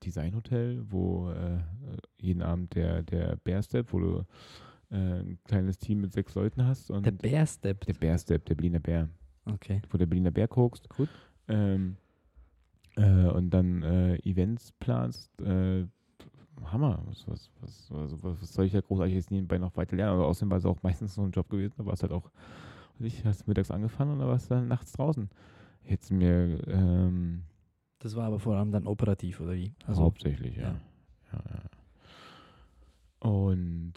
Designhotel, wo jeden Abend der, der Bear Step, wo du ein kleines Team mit sechs Leuten hast und Der Bear Step. der Bear Step, der Berliner Bär Okay. wo der Berliner Bär guckst. Gut. Ähm, äh, und dann äh, Events planst. Äh, Hammer. Was, was, was, was, was, soll ich da großartig jetzt nebenbei noch weiter lernen? Aber außerdem war es auch meistens so ein Job gewesen. Da war es halt auch, weiß ich hast mittags angefangen und dann warst du dann nachts draußen. Jetzt mir ähm, Das war aber vor allem dann operativ, oder wie? Also, hauptsächlich, ja. ja. Ja, ja. Und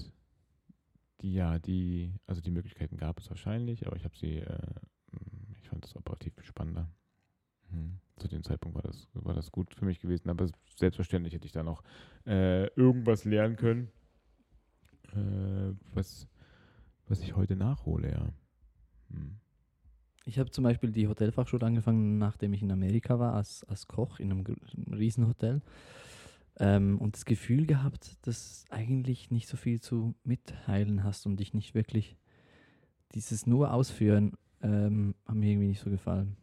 die, ja, die, also die Möglichkeiten gab es wahrscheinlich, aber ich habe sie, äh, mh, ich fand das operativ viel spannender. Mhm. Zu dem Zeitpunkt war das, war das gut für mich gewesen, aber selbstverständlich hätte ich da noch äh, irgendwas lernen können, äh, was, was ich heute nachhole, ja. Mhm. Ich habe zum Beispiel die Hotelfachschule angefangen, nachdem ich in Amerika war, als, als Koch in einem, einem Riesenhotel. Ähm, und das Gefühl gehabt, dass eigentlich nicht so viel zu mitteilen hast und dich nicht wirklich dieses nur ausführen, ähm, hat mir irgendwie nicht so gefallen.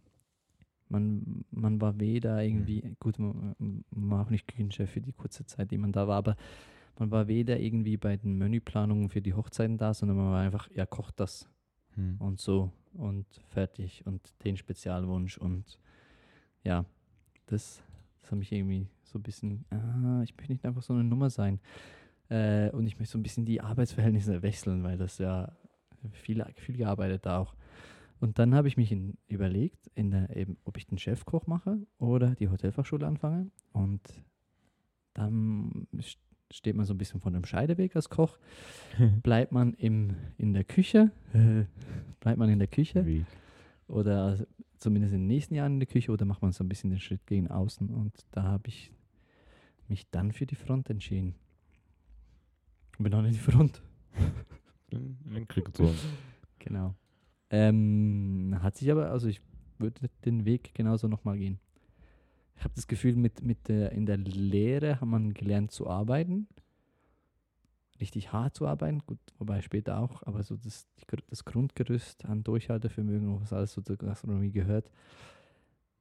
Man, man war weder irgendwie, gut, man, man war auch nicht Küchenchef für die kurze Zeit, die man da war, aber man war weder irgendwie bei den Menüplanungen für die Hochzeiten da, sondern man war einfach, ja, kocht das. Mhm. und so. Und fertig. Und den Spezialwunsch. Und ja, das, das hat mich irgendwie so ein bisschen, ah, ich möchte nicht einfach so eine Nummer sein äh, und ich möchte so ein bisschen die Arbeitsverhältnisse wechseln, weil das ja viel, viel gearbeitet da auch. Und dann habe ich mich in, überlegt, in der, eben, ob ich den Chefkoch mache oder die Hotelfachschule anfange. Und dann st- steht man so ein bisschen vor einem Scheideweg als Koch. Bleibt man im, in der Küche, bleibt man in der Küche Wie? oder zumindest in den nächsten Jahren in der Küche oder macht man so ein bisschen den Schritt gegen außen. Und da habe ich mich dann für die Front entschieden. Und bin dann in die Front. In, in den Krieg gezogen. Genau. Ähm, hat sich aber, also ich würde den Weg genauso nochmal gehen. Ich habe das Gefühl, mit, mit der, in der Lehre hat man gelernt zu arbeiten. Richtig hart zu arbeiten, gut, wobei später auch, aber so das, das Grundgerüst an Durchhaltevermögen, was alles so zur Gastronomie gehört,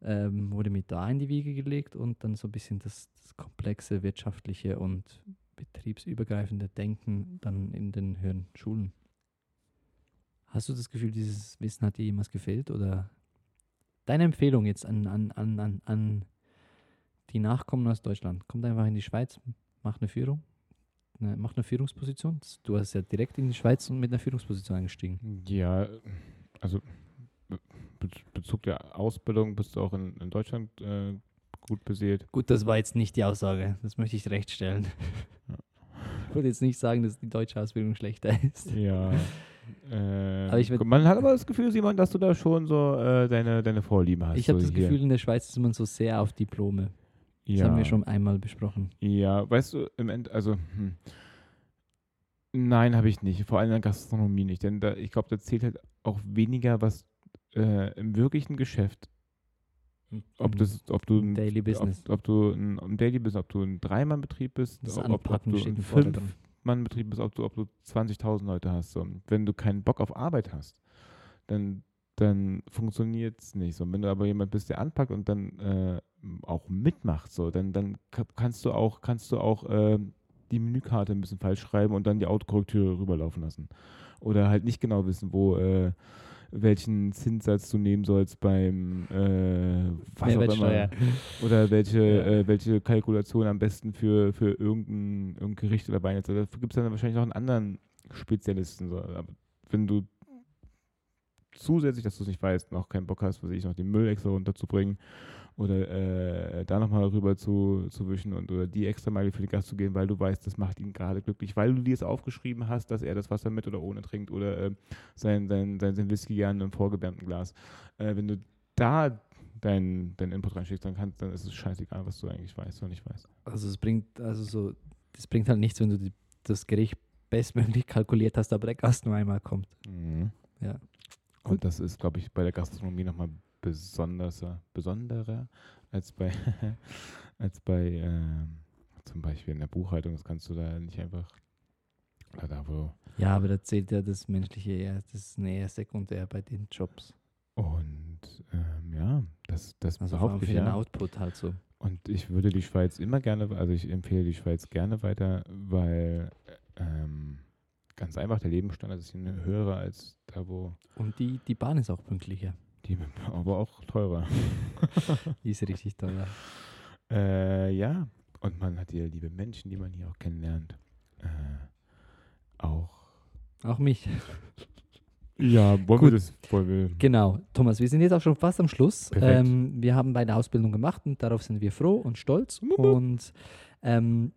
ähm, wurde mir da in die Wiege gelegt und dann so ein bisschen das, das komplexe wirtschaftliche und betriebsübergreifende Denken dann in den höheren Schulen. Hast du das Gefühl, dieses Wissen hat dir jemals gefehlt? Oder deine Empfehlung jetzt an, an, an, an, an die Nachkommen aus Deutschland? Kommt einfach in die Schweiz, macht eine Führung, ne, macht eine Führungsposition. Du hast ja direkt in die Schweiz und mit einer Führungsposition eingestiegen. Ja, also Be- Be Bezug der Ausbildung bist du auch in, in Deutschland äh, gut besiedelt. Gut, das war jetzt nicht die Aussage. Das möchte ich rechtstellen. Ja. Ich würde jetzt nicht sagen, dass die deutsche Ausbildung schlechter ist. Ja. Äh, Aber ich man hat aber das Gefühl, Simon, dass du da schon so äh, deine, deine Vorlieben hast. Ich habe so das hier. Gefühl, in der Schweiz ist man so sehr auf Diplome. Das ja. haben wir schon einmal besprochen. Ja, weißt du, im End, also, hm. nein, habe ich nicht. Vor allem in der Gastronomie nicht. Denn da, ich glaube, da zählt halt auch weniger, was äh, im wirklichen Geschäft, ob, das, ob du ein Daily Business. Ob, ob du ein, ein Daily Business, ob du ein Dreimann-Betrieb bist, Das ob, ob, ob du ein. Fünf-Mann-Betrieb bist, ob du, ob du 20.000 Leute hast. So. Wenn du keinen Bock auf Arbeit hast, dann, dann funktioniert es nicht. So. Wenn du aber jemand bist, der anpackt und dann äh, auch mitmacht, so, dann, dann ka- kannst du auch, kannst du auch äh, die Menükarte ein bisschen falsch schreiben und dann die Autokorrektur rüberlaufen lassen. Oder halt nicht genau wissen, wo äh, welchen Zinssatz du nehmen sollst beim äh, was auch immer. Oder welche, äh, welche Kalkulation am besten für, für irgendein, irgendein Gericht oder Wein. Also dafür gibt es dann wahrscheinlich noch einen anderen Spezialisten. So. Aber wenn du zusätzlich, dass du es nicht weißt, noch keinen Bock hast, was ich noch den Müll extra runterzubringen oder äh, da nochmal rüber zu, zu wischen und oder die extra Meile für den Gast zu gehen, weil du weißt, das macht ihn gerade glücklich, weil du dir es aufgeschrieben hast, dass er das Wasser mit oder ohne trinkt oder äh, sein, sein, sein, sein Whisky gerne in einem vorgewärmten Glas. Äh, wenn du da deinen dein Input reinschickst, dann, kannst, dann ist es scheißegal, was du eigentlich weißt oder nicht weißt. Also es bringt, also so, das bringt halt nichts, wenn du die, das Gericht bestmöglich kalkuliert hast, aber der Gast nur einmal kommt. Ja. Und das ist, glaube ich, bei der Gastronomie nochmal besonders, besonderer als bei, als bei ähm, zum Beispiel in der Buchhaltung. Das kannst du da nicht einfach, oder da wo. Ja, aber da zählt ja das Menschliche eher, das ist eine eher sekundär bei den Jobs. Und ähm, ja, das, das Also behaupte für ich den ja. Output halt so. Und ich würde die Schweiz immer gerne, also ich empfehle die Schweiz gerne weiter, weil ähm, ganz einfach der Lebensstandard ist hier höher als da, wo Und die, die Bahn ist auch pünktlicher. die, aber auch teurer. Die ist richtig teuer. Äh, ja, und man hat hier liebe Menschen, die man hier auch kennenlernt. Äh, auch. Auch mich. Ja, wollen Gut. wir das? Wollen wir, Genau. Thomas, wir sind jetzt auch schon fast am Schluss. Ähm, wir haben beide Ausbildung gemacht und darauf sind wir froh und stolz. Wupp. Und ähm,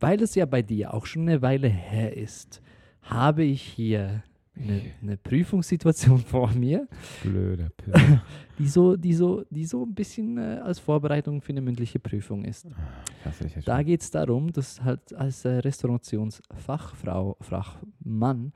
weil es ja bei dir auch schon eine Weile her ist, habe ich hier eine, eine Prüfungssituation vor mir, blöder Pill. die so, die so, die so ein bisschen äh, als Vorbereitung für eine mündliche Prüfung ist. Dich ja Da geht es darum, dass halt als äh, Restaurationsfachfrau, Fachmann,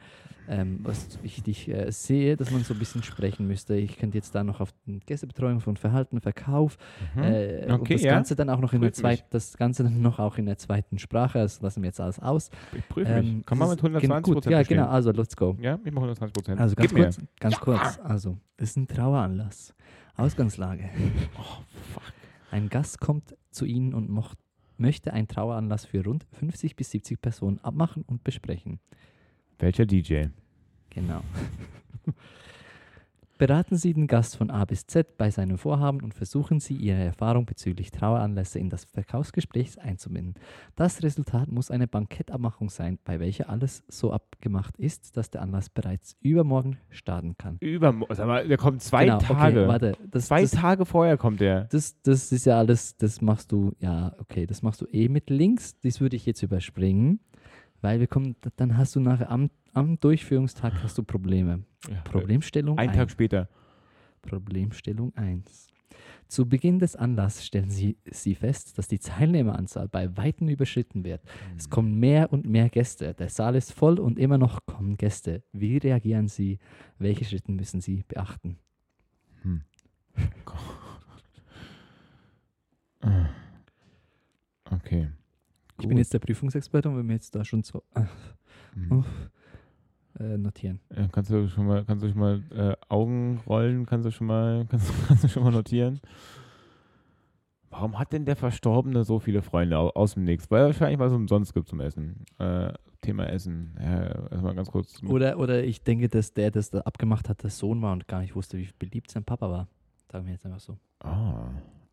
ähm, was ich dich äh, sehe, dass man so ein bisschen sprechen müsste. Ich könnte jetzt da noch auf die Gästebetreuung von Verhalten, Verkauf Mhm. äh, und Okay, das ja. Ganze dann auch noch in der Prüf zweiten, das Ganze dann noch auch in der zweiten Sprache. Das lassen wir jetzt alles aus. Ich prüfe Ähm, mich. Mal das mit ist gen- 120 gut, Prozent Ja, genau. Also let's go. Ja, ich mache 120 Prozent. Also ganz Gib mir. kurz, ganz kurz. Also, es ist ein Traueranlass. Ausgangslage. Oh, fuck. Ein Gast kommt zu Ihnen und mocht, möchte einen Traueranlass für rund 50 bis 70 Personen abmachen und besprechen. Welcher DJ? Genau. Beraten Sie den Gast von A bis Z bei seinem Vorhaben und versuchen Sie, Ihre Erfahrung bezüglich Traueranlässe in das Verkaufsgespräch einzubinden. Das Resultat muss eine Bankettabmachung sein, bei welcher alles so abgemacht ist, dass der Anlass bereits übermorgen starten kann. Über, sag mal, der kommt zwei Genau, Tage. Okay, warte, das, zwei das, Tage vorher kommt der. das, das ist ja alles, das machst du, ja, okay, das machst du eh mit links. Das würde ich jetzt überspringen, weil wir kommen, dann hast du nachher am, am Durchführungstag hast du Probleme. Ja, Problemstellung Ein 1. Tag später. Problemstellung 1. Zu Beginn des Anlasses stellen Sie, Sie fest, dass die Teilnehmeranzahl bei Weitem überschritten wird. Es kommen mehr und mehr Gäste. Der Saal ist voll und immer noch kommen Gäste. Wie reagieren Sie? Welche Schritte müssen Sie beachten? Hm. Okay. Ich bin jetzt der Prüfungsexperte und wenn wir jetzt da schon so äh, Hm. Äh, notieren. Ja, kannst du schon mal, kannst du schon mal äh, Augen rollen, kannst du schon mal, kannst, kannst du schon mal notieren? Warum hat denn der Verstorbene so viele Freunde au aus dem Nix? Weil er wahrscheinlich was umsonst gibt zum Essen. Äh, Thema Essen. Ja, erstmal ganz kurz. Oder, oder ich denke, dass der, das da abgemacht hat, der Sohn war und gar nicht wusste, wie beliebt sein Papa war. Sagen wir jetzt einfach so. Ah,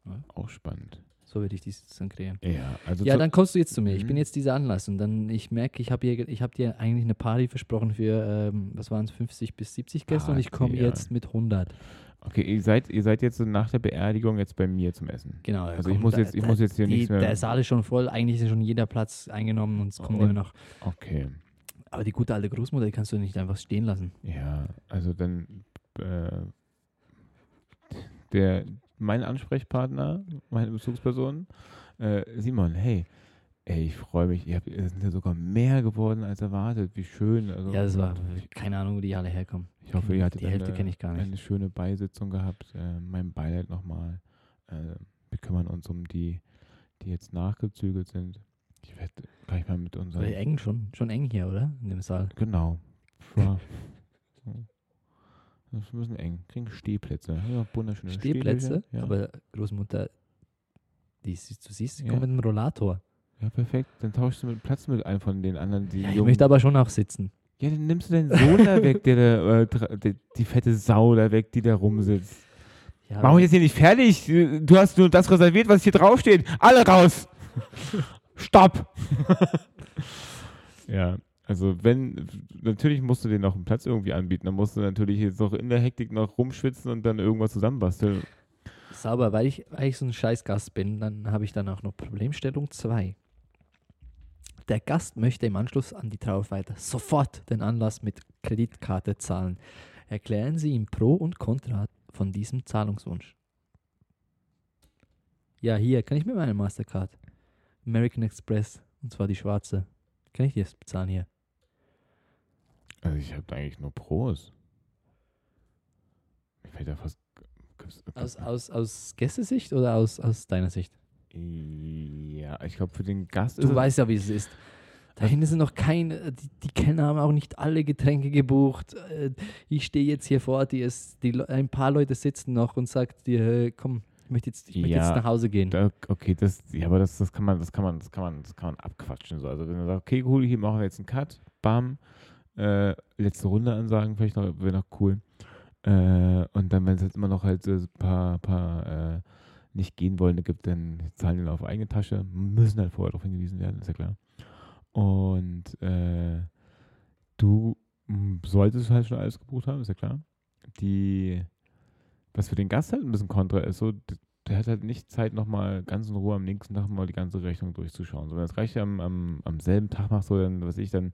Ja. auch spannend. So würde ich dies dann kreieren. Ja, also Ja, dann kommst du jetzt zu mir. Ich bin Mhm. jetzt dieser Anlass und dann, ich merke, ich habe ich hab dir eigentlich eine Party versprochen für, ähm, was waren es, 50 bis 70 Gäste und ich komme ja. jetzt mit 100. Okay, ihr seid, ihr seid jetzt so nach der Beerdigung jetzt bei mir zum Essen. Genau. Also ich muss jetzt- ich muss jetzt hier die, nichts mehr- Der Saal ist schon voll, eigentlich ist schon jeder Platz eingenommen und es kommt Und- immer noch. Okay. Aber die gute alte Großmutter, die kannst du nicht einfach stehen lassen. Ja, also dann äh, der mein Ansprechpartner, meine Bezugsperson, äh, Simon, hey, ey, ich freue mich, ihr habt, es sind ja sogar mehr geworden als erwartet. Wie schön. Also, Ja, das war, keine Ahnung, wo die alle herkommen. Ich hoffe, ihr hattet Die Hälfte eine, kenne ich gar nicht. eine schöne Beisitzung gehabt. Äh, mein Beileid nochmal. Äh, wir kümmern uns um die, die jetzt nachgezügelt sind. Ich werde gleich mal mit unseren. Eng schon, schon eng hier, oder? In dem Saal. Genau. Das ist ein bisschen eng. Kriegen Stehplätze. Ja, wunderschöne Stehplätze, Stehplätze, Ja. aber Großmutter, die, du siehst, die Ja. kommt mit einem Rollator. ja, perfekt. Dann tauschst du mit Platz mit einem von den anderen. Die Ja, ich möchte aber schon auch sitzen. ja, dann nimmst du deinen Sohn da weg, der, da, äh, tra- die, fette Sau da weg, die da rumsitzt. Ja, Machen wir jetzt hier nicht fertig. Du hast nur das reserviert, was hier draufsteht. Alle raus! Stopp! ja, also wenn, natürlich musst du dir noch einen Platz irgendwie anbieten. Dann musst du natürlich jetzt noch in der Hektik noch rumschwitzen und dann irgendwas zusammenbasteln. Sauber, weil ich, weil ich so ein Scheißgast bin, dann habe ich dann auch noch Problemstellung 2. Der Gast möchte im Anschluss an die Trauerfeier sofort den Anlass mit Kreditkarte zahlen. Erklären Sie ihm Pro und Contra von diesem Zahlungswunsch. Ja, hier, kann ich mit meiner Mastercard. American Express, und zwar die schwarze. Kann ich jetzt bezahlen hier? Also ich habe eigentlich nur Pros. Mir fällt da fast. gibt's- Aus, aus, aus Gästesicht oder aus, aus deiner Sicht? Ja, ich glaube für den Gast Du weißt ja, wie es ist. Da hinten sind noch keine, die, die Kellner haben auch nicht alle Getränke gebucht. Äh, Ich stehe jetzt hier vor dir, die, ein paar Leute sitzen noch und sagt dir, hey, komm, ich möchte jetzt, ich möchte Ja, jetzt nach Hause gehen. Da, okay, das, ja, aber das, das kann man, das kann man, das kann man, das kann man abquatschen. So. Also wenn man sagt, okay, cool, hier machen wir jetzt einen Cut, bam, äh, letzte Runde ansagen, vielleicht noch, wäre noch cool. Äh, und dann, wenn es jetzt immer noch halt so ein paar, paar äh, nicht gehen wollende gibt, dann zahlen die auf eigene Tasche, müssen halt vorher darauf hingewiesen werden, ist ja klar. Und äh, du solltest halt schon alles gebucht haben, ist ja klar. Die, was für den Gast halt ein bisschen kontra ist, so, der hat halt nicht Zeit, nochmal ganz in Ruhe am nächsten Tag mal die ganze Rechnung durchzuschauen. So, wenn das reicht am, am, am selben Tag machst, so, dann, was ich dann,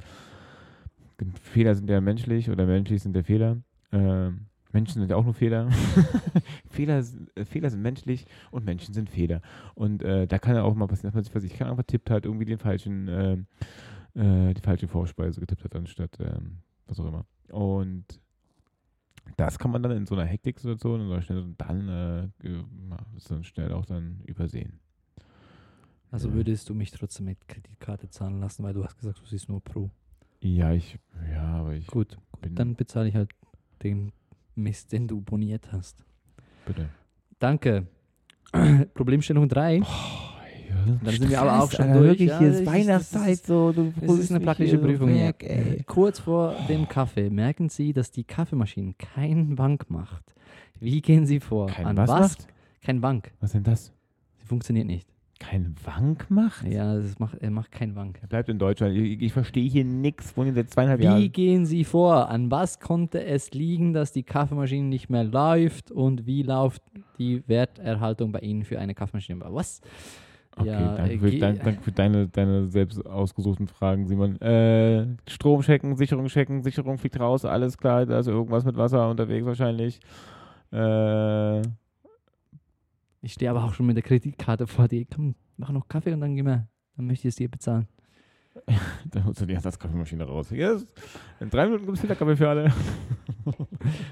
Fehler sind ja menschlich oder menschlich sind der Fehler. Ähm, Menschen sind ja auch nur Fehler. Fehler, äh, Fehler sind menschlich und Menschen sind Fehler. Und äh, da kann ja auch mal passieren, dass man sich, was ich kann, einfach tippt hat, irgendwie den falschen, ähm, äh, die falsche Vorspeise getippt hat, anstatt ähm, was auch immer. Und das kann man dann in so einer Hektiksituation, in so einer schnell dann, äh, ja, ist dann schnell auch dann übersehen. Also Ja. würdest du mich trotzdem mit Kreditkarte zahlen lassen, weil du hast gesagt, du siehst nur Pro. Ja, ich, ja, aber ich Gut, bin, dann bezahle ich halt den Mist, den du boniert hast. bitte. Danke. Problemstellung 3. Oh, Dann sind wir aber auch schon Alter, durch. Wirklich, Ja, hier ist Weihnachtszeit ist- so. Du Das ist eine praktische Prüfung. Weg, ey. Kurz vor dem Kaffee merken Sie, dass die Kaffeemaschine keinen Wank macht. Wie gehen Sie vor? Kein An was was? Kein Wank. Was denn das? Sie funktioniert nicht. Kein Wank macht? Ja, das macht, er macht keinen Wank. Er bleibt in Deutschland. Ich, ich verstehe hier nichts. Wohne hier seit zweieinhalb Wie Jahren. gehen Sie vor? An was konnte es liegen, dass die Kaffeemaschine nicht mehr läuft und wie läuft die Werterhaltung bei Ihnen für eine Kaffeemaschine? Was? Okay, Ja, danke, für, danke, danke für deine, deine selbst ausgesuchten Fragen, Simon. Äh, Strom checken, Sicherung checken, Sicherung fliegt raus, alles klar, da ist irgendwas mit Wasser unterwegs wahrscheinlich. Äh, Ich stehe aber auch schon mit der Kreditkarte vor dir. Komm, mach noch Kaffee und dann geh mal. Dann möchte ich es dir bezahlen. da holst du die Ersatzkaffeemaschine raus. Yes. In drei Minuten gibt es Filterkaffee für alle.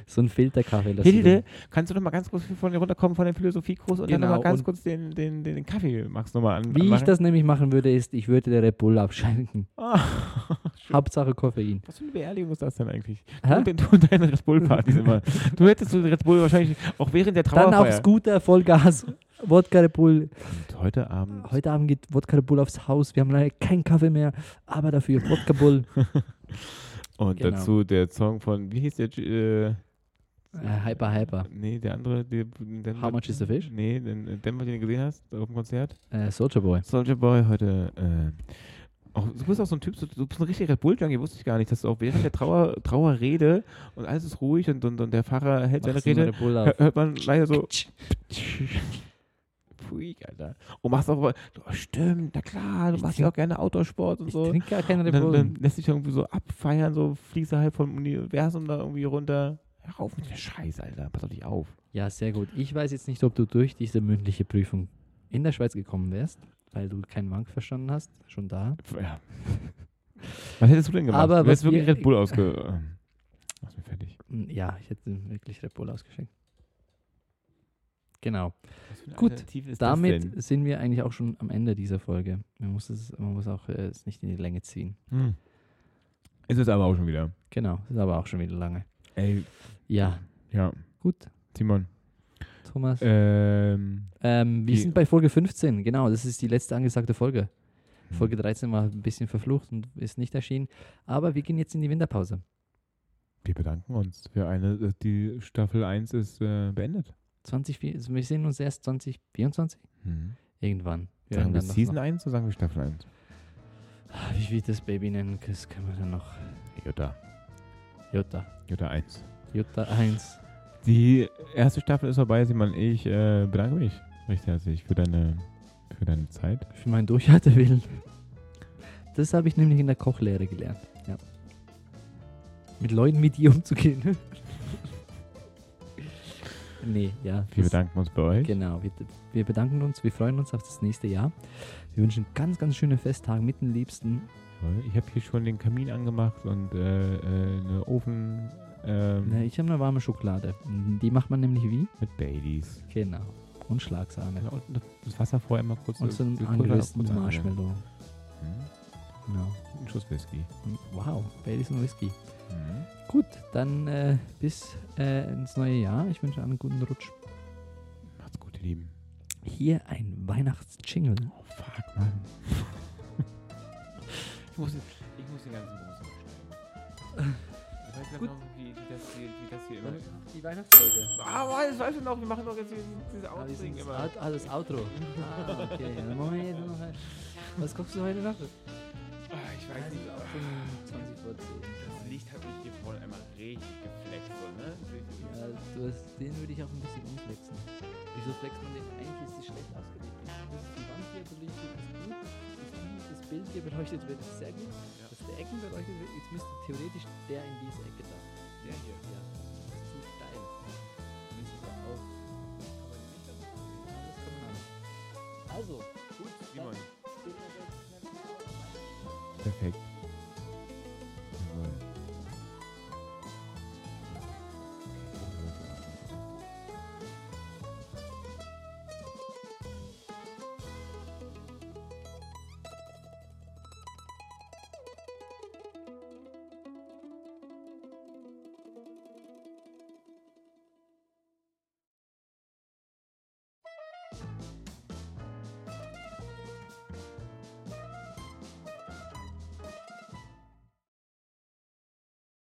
So ein Filterkaffee. dass du Hilde, kannst du noch mal ganz kurz von dir runterkommen von dem Philosophiekurs und dann noch Genau, mal ganz und- kurz den, den, den, den Kaffee magst du noch mal an, dann- Wie ich das nämlich machen würde, ist, ich würde der Red Bull abschenken. Ah, Hauptsache Koffein. was für eine Beerdigung ist das denn eigentlich? Hä? Du, du deine Red Bull-Partys immer. Du hättest so Red Bull wahrscheinlich auch während der Dann Trauerfeier. auf Scooter, Vollgas, Wodka Red Bull. Und heute Abend Heute Abend geht Wodka Red Bull aufs Haus. Wir haben leider keinen Kaffee mehr, aber dafür Wodka Bull. und Genau. dazu der Song von, wie hieß der? Äh, Äh, hyper, hyper. nee, der andere. Der, den, How much is the fish? Nee, den, den Denver, den du gesehen hast auf dem Konzert. Äh, Soldier Boy. Soldier Boy heute. Äh, auch, du bist auch so ein Typ, du bist ein richtiger Red Bull-Junkie, wusste ich gar nicht, dass du auch während der Trauer, Trauerrede und alles ist ruhig und, und, und der Pfarrer hält seine Machst du einen Rede, hört man leider so. Freak, Alter. Und machst auch, oh, stimmt, na klar, du Ich machst ja auch gerne Outdoorsport und Ich so. trinke gar keinen Und Red dann, dann lässt sich irgendwie so abfeiern, so fliegst du halt vom Universum da irgendwie runter. Hör auf mit der Scheiße, Alter. Pass auf dich auf. Ja, sehr gut. Ich weiß jetzt nicht, ob du durch diese mündliche Prüfung in der Schweiz gekommen wärst, weil du keinen Wank verstanden hast. Schon da. Ja. Was hättest du denn gemacht? Aber du hättest wirklich wir- Red Bull ausge... Ähm, Mach's mir fertig. Ja, ich hätte wirklich Red Bull ausgeschenkt. Genau. Gut, Damit sind wir eigentlich auch schon am Ende dieser Folge. Man muss es, man muss auch äh, es nicht in die Länge ziehen. Hm. Ist es aber auch schon wieder. Genau, ist aber auch schon wieder lange. Ey, Ja, ja. gut, Simon. Thomas. Ähm, ähm, wir sind bei Folge 15, genau, das ist die letzte angesagte Folge. hm. Folge 13 war ein bisschen verflucht und ist nicht erschienen. Aber wir gehen jetzt in die Winterpause. wir bedanken uns für eine... äh, Die Staffel 1 ist äh, beendet. 20, wir sehen uns erst 2024? Hm. Irgendwann. Wir Sagen wir noch- Season 1 oder sagen wir Staffel 1? Ah, Wie wir das Baby nennen, das können wir dann noch. Jutta. Jutta. Jutta 1. Jutta 1. Die erste Staffel ist vorbei, Simon. Ich äh, bedanke mich recht herzlich für deine, für deine Zeit. Für meinen Durchhaltewillen. Das habe ich nämlich in der Kochlehre gelernt. Ja. Mit Leuten wie dir umzugehen. nee, ja. Wir bedanken uns bei euch. Genau, wir, wir bedanken uns, wir freuen uns auf das nächste Jahr. Wir wünschen ganz, ganz schöne Festtage mit den Liebsten. Ich habe hier schon den Kamin angemacht und äh, äh, eine Ofen ähm, Ne, ich habe eine warme Schokolade. Die macht man nämlich wie? mit Baileys. Genau. Und Schlagsahne. Ja, und das Wasser vorher mal kurz Und so kurz- angerösteten kurz- Marshmallow. Hm. Genau. Ein Schuss Whisky. Wow, Baileys und Whisky. Hm. Gut, dann äh, bis äh, ins neue Jahr. Ich wünsche einen guten Rutsch. Macht's gut, ihr Lieben. Hier ein Weihnachtsjingle. Oh, fuck, Mann. ich, muss, ich muss den ganzen Bums abschneiden. Ich weiß Gut. noch, wie, wie, das hier, wie das hier immer... Die Weihnachtsfolge. Ah, das weißt du noch, wir machen doch jetzt dieses, dieses Ah, Outding immer. Out, ah, das Outro. ah, okay. Noch ein- Was guckst du heute Nacht? Ah, ich weiß Also nicht. Hast, den würde ich auch ein bisschen umflexen. Wieso flext man den? Eigentlich ist die schlecht ausgelegt. Das ist die Wand hier beleuchtet, ist gut. Das, das Bild hier beleuchtet wird, ist sehr gut. Ja. Dass der Ecken beleuchtet wird, jetzt müsste theoretisch der in diese Ecke da. Der hier. Ja, das ist zu steil. Müsste es auch. Aber nicht, dass es alles kann man haben. Also,